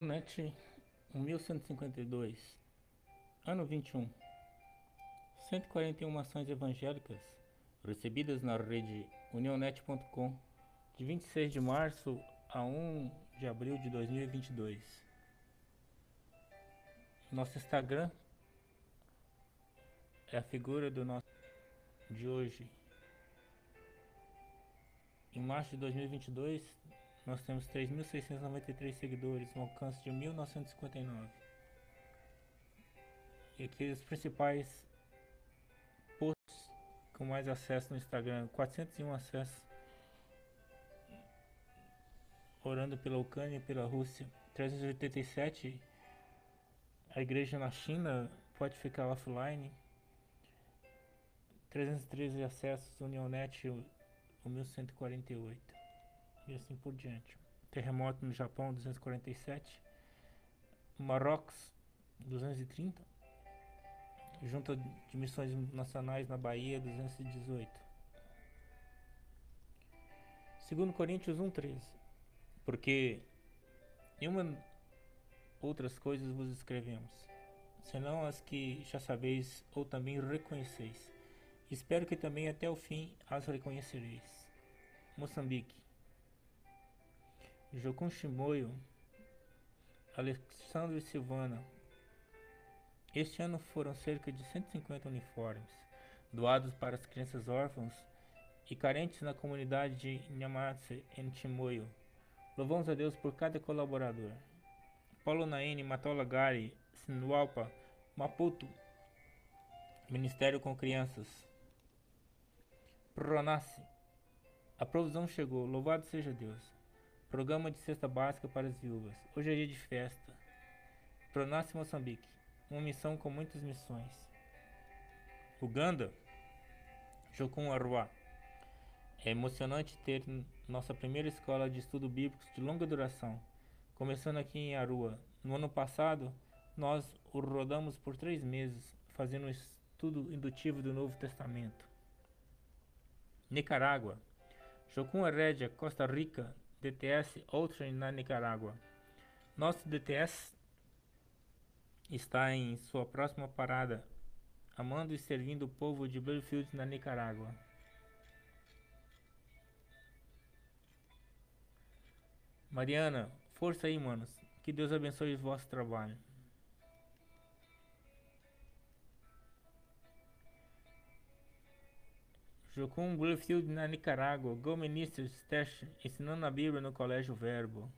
NET 1152 Ano 21 141 ações evangélicas recebidas na rede unionet.com de 26 de março a 1 de abril de 2022 Nosso Instagram é a figura do nosso de hoje. Em março de 2022 nós temos 3.693 seguidores, um alcance de 1.959. E aqui os principais posts com mais acesso no Instagram, 401 acessos. Orando pela Ucrânia e pela Rússia. 387 a igreja na China pode ficar offline. 313 acessos, Unionet 1148 e assim por diante. Terremoto no Japão 247, Marrocos 230, Junta de Missões Nacionais na Bahia 218. Segundo Coríntios 1:13. Porque nenhuma outras coisas vos escrevemos, senão as que já sabeis ou também reconheceis. Espero que também até o fim as reconhecereis. Moçambique, Jocum Chimoio, Alexandre Silvana. Este ano foram cerca de 150 uniformes doados para as crianças órfãs e carentes na comunidade de Nhamatse, em Chimoio. Louvamos a Deus por cada colaborador. Paulo Naine, Matola Gari, Sinualpa, Maputo, Ministério com Crianças. Pronace. A provisão chegou, louvado seja Deus. Programa de cesta básica para as viúvas. Hoje é dia de festa. Pronace Moçambique. Uma missão com muitas missões. Uganda. Jocum Arua. É emocionante ter nossa primeira escola de estudo bíblico de longa duração, começando aqui em Arua. No ano passado, nós o rodamos por três meses, fazendo um estudo indutivo do Novo Testamento. Nicarágua. Jocum Herédia, Costa Rica, DTS Outrem na Nicarágua. Nosso DTS está em sua próxima parada, amando e servindo o povo de Bluefield na Nicarágua. Mariana, força aí, manos. Que Deus abençoe o vosso trabalho. Jocum Bluefield na Nicarágua, Go Ministers Teste, ensinando a Bíblia no Colégio Verbo.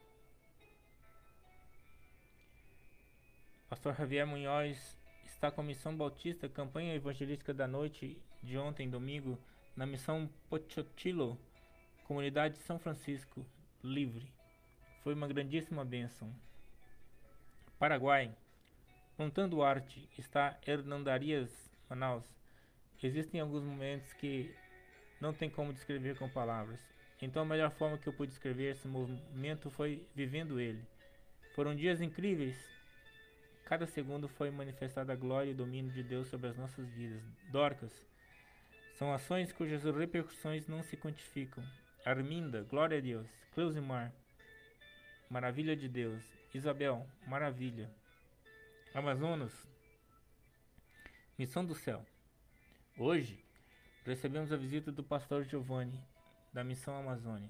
Pastor Javier Munhoz está com a Missão Bautista, campanha evangelística da noite de ontem, domingo, na Missão Pochotilo, comunidade de São Francisco, livre. Foi uma grandíssima bênção. Paraguai. Montando arte, está Hernandarias, Manaus. Existem alguns momentos que não tem como descrever com palavras. Então a melhor forma que eu pude descrever esse movimento foi vivendo ele. Foram dias incríveis. Cada segundo foi manifestada a glória e o domínio de Deus sobre as nossas vidas. Dorcas. São ações cujas repercussões não se quantificam. Arminda, glória a Deus. Cleusimar, maravilha de Deus. Isabel, maravilha. Amazonas, missão do céu. Hoje, recebemos a visita do pastor Giovanni, da Missão Amazônia,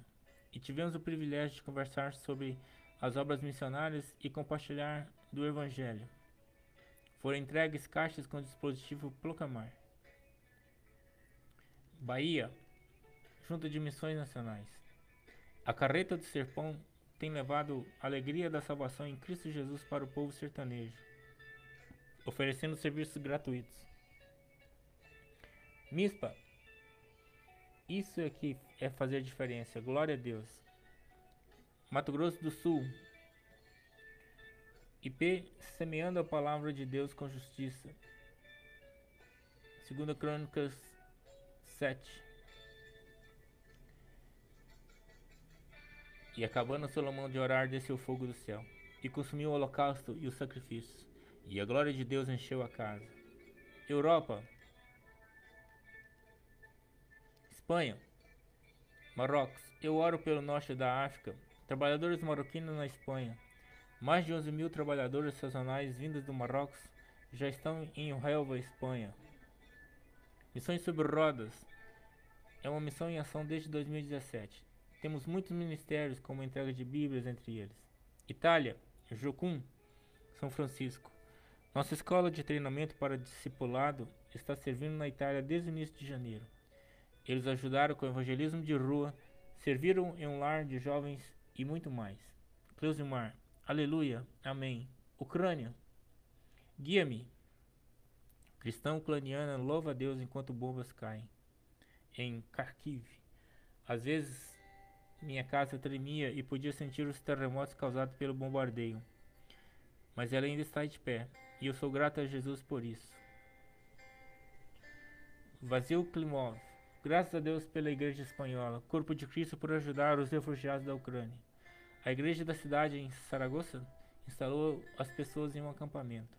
e tivemos o privilégio de conversar sobre as obras missionárias e compartilhar do Evangelho. Foram entregues caixas com dispositivo Proclamar. Bahia, Junta de Missões Nacionais. A carreta do Serpão tem levado a alegria da salvação em Cristo Jesus para o povo sertanejo, oferecendo serviços gratuitos. Mispa, isso é que é fazer diferença. Glória a Deus. Mato Grosso do Sul. IP semeando a palavra de Deus com justiça. Segunda Crônicas 7. E acabando Salomão de orar, desceu o fogo do céu, e consumiu o holocausto e os sacrifícios, e a glória de Deus encheu a casa. Europa, Espanha, Marrocos. Eu oro pelo norte da África, trabalhadores marroquinos na Espanha, Mais de 11 mil trabalhadores sazonais vindos do Marrocos já estão em Huelva, Espanha. Missões sobre rodas é uma missão em ação desde 2017. Temos muitos ministérios, como entrega de Bíblias entre eles. Itália, Jocum, São Francisco. Nossa escola de treinamento para discipulado está servindo na Itália desde o início de janeiro. Eles ajudaram com o evangelismo de rua, serviram em um lar de jovens e muito mais. Cleusimar, aleluia, amém. Ucrânia, guia-me. Cristão ucraniana louva a Deus enquanto bombas caem. Em Kharkiv, às vezes minha casa tremia e podia sentir os terremotos causados pelo bombardeio. Mas ela ainda está de pé. E eu sou grato a Jesus por isso. Vazio Klimov. Graças a Deus pela Igreja Espanhola, Corpo de Cristo por ajudar os refugiados da Ucrânia. A igreja da cidade em Saragossa instalou as pessoas em um acampamento.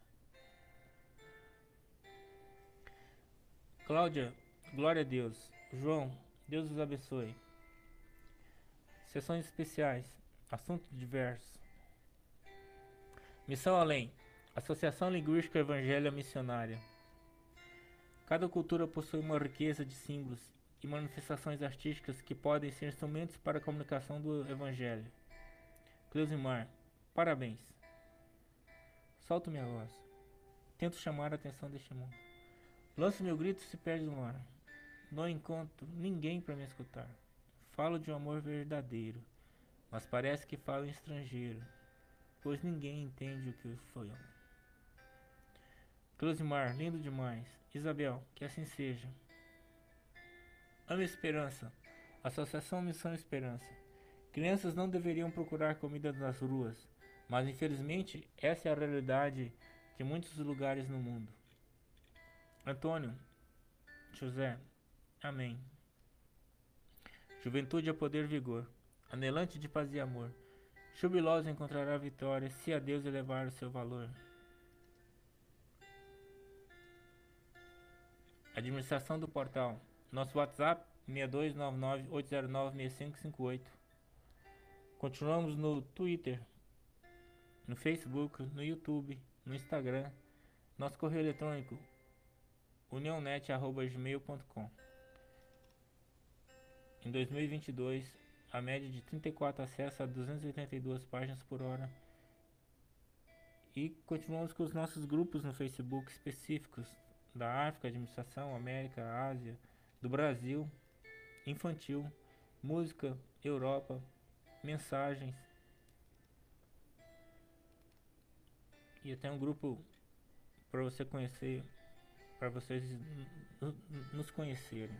Cláudia, glória a Deus. João, Deus os abençoe. Sessões especiais. Assuntos diversos. Missão Além. Associação Linguística Evangelha Missionária. Cada cultura possui uma riqueza de símbolos e manifestações artísticas que podem ser instrumentos para a comunicação do Evangelho. Cleusimar, parabéns. Solto minha voz. Tento chamar a atenção deste mundo. Lanço meu grito e se perde no ar. Não encontro ninguém para me escutar. Falo de um amor verdadeiro, mas parece que falo em estrangeiro, pois ninguém entende o que foi amor. Closimar, lindo demais. Isabel, que assim seja. Ame Esperança. Associação Missão Esperança. Crianças não deveriam procurar comida nas ruas, mas infelizmente essa é a realidade de muitos lugares no mundo. Antônio, José, Amém. Juventude é poder e vigor, anelante de paz e amor. Jubilosa encontrará vitória se a Deus elevar o seu valor. Administração do portal. Nosso WhatsApp 6299-809-6558. Continuamos no Twitter, no Facebook, no YouTube, no Instagram. Nosso correio eletrônico uniãonet.gmail.com Em 2022, a média de 34 acessos a 282 páginas por hora. E continuamos com os nossos grupos no Facebook específicos da África, Administração, América, Ásia, do Brasil, infantil, música, Europa, mensagens. E até um grupo para você conhecer, para vocês nos conhecerem.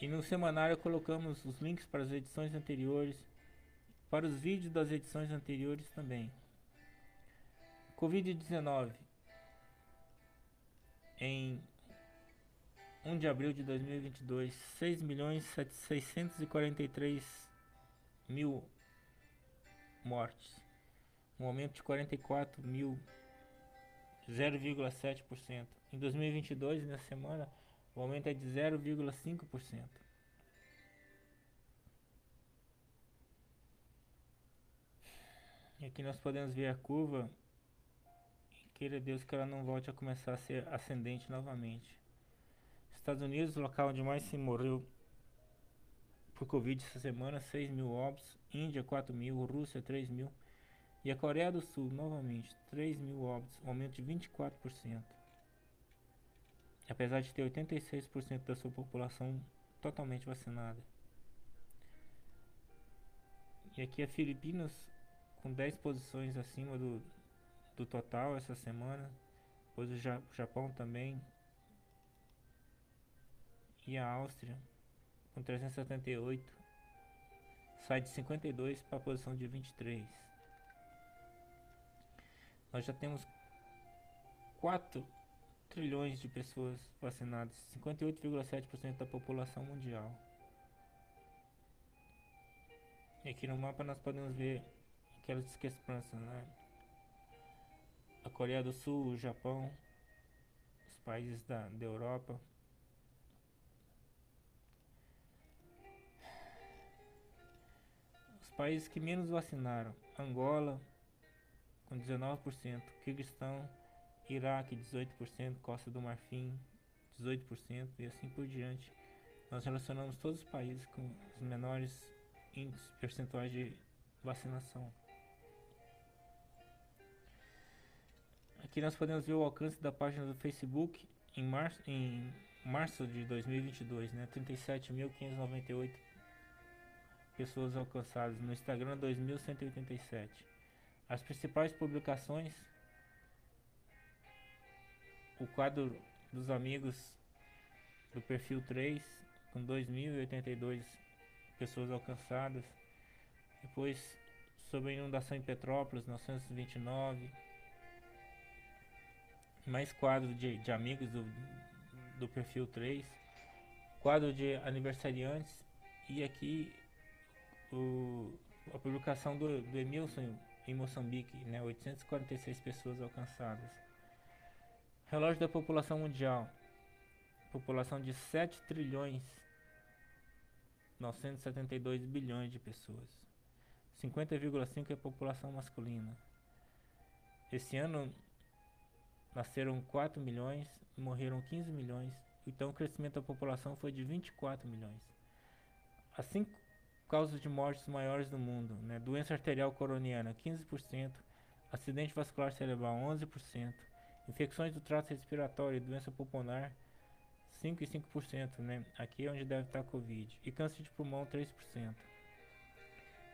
E no semanário colocamos os links para as edições anteriores, para os vídeos das edições anteriores também. Covid-19 em 1 de abril de 2022, 6 milhões 643 mil mortes, um aumento de 44 mil, 0,7%. Em 2022, nessa semana, o aumento é de 0,5%. E aqui nós podemos ver a curva Queira Deus que ela não volte a começar a ser ascendente novamente. Estados Unidos, local onde mais se morreu por Covid essa semana, 6 mil óbitos. Índia, 4 mil. Rússia, 3 mil. E a Coreia do Sul, novamente, 3 mil óbitos, um aumento de 24%. Apesar de ter 86% da sua população totalmente vacinada. E aqui a Filipinas, com 10 posições acima do, do total essa semana. Depois o Japão também. E a Áustria com 378 sai de 52 para a posição de 23. Nós já temos 4 trilhões de pessoas vacinadas, 58,7% da população mundial. E aqui no mapa nós podemos ver aquelas discrepâncias, né? A Coreia do Sul, o Japão, os países da, da Europa. Os países que menos vacinaram: Angola, com 19%, Kirguistão, Iraque 18%, Costa do Marfim 18% e assim por diante. Nós relacionamos todos os países com os menores índices percentuais de vacinação. Aqui nós podemos ver o alcance da página do Facebook em março, em março de 2022, né? 37.598 pessoas alcançadas. No Instagram, 2.187. As principais publicações: o quadro dos amigos do perfil 3, com 2.082 pessoas alcançadas. Depois, sobre a inundação em Petrópolis, 929. Mais quadros de, de amigos do, do perfil 3. Quadro de aniversariantes. E aqui o, a publicação do, do Emilson em Moçambique, né, 846 pessoas alcançadas. Relógio da população mundial. População de 7 trilhões 972 bilhões de pessoas. 50,5 é a população masculina. Esse ano nasceram 4 milhões, morreram 15 milhões, então o crescimento da população foi de 24 milhões. As cinco causas de mortes maiores do mundo, né? doença arterial coroniana 15%, acidente vascular cerebral 11%, infecções do trato respiratório e doença pulmonar 5 e 5%, né? Aqui é onde deve estar Covid. E câncer de pulmão 3%.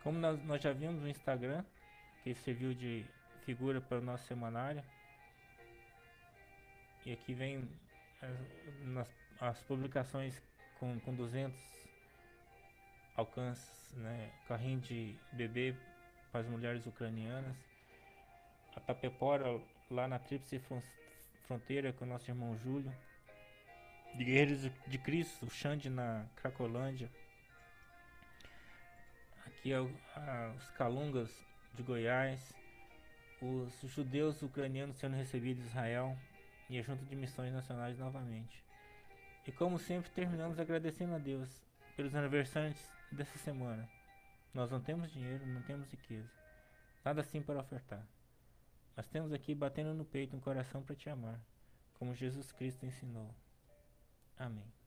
Como nós, nós já vimos no Instagram, que serviu de figura para o nosso semanário. E aqui vem as, nas, as publicações com, com 200 alcances, né? Carrinho de bebê para as mulheres ucranianas. A Tapepora lá na Tríplice Fronteira com o nosso irmão Júlio de Guerreiros de Cristo, Xande na Cracolândia. Aqui é a, os Calungas de Goiás, os judeus ucranianos sendo recebidos em Israel e a Junta de Missões Nacionais novamente. E como sempre, terminamos agradecendo a Deus pelos aniversários dessa semana. Nós não temos dinheiro, não temos riqueza, nada assim para ofertar. Mas temos aqui batendo no peito um coração para te amar, como Jesus Cristo ensinou. Amém.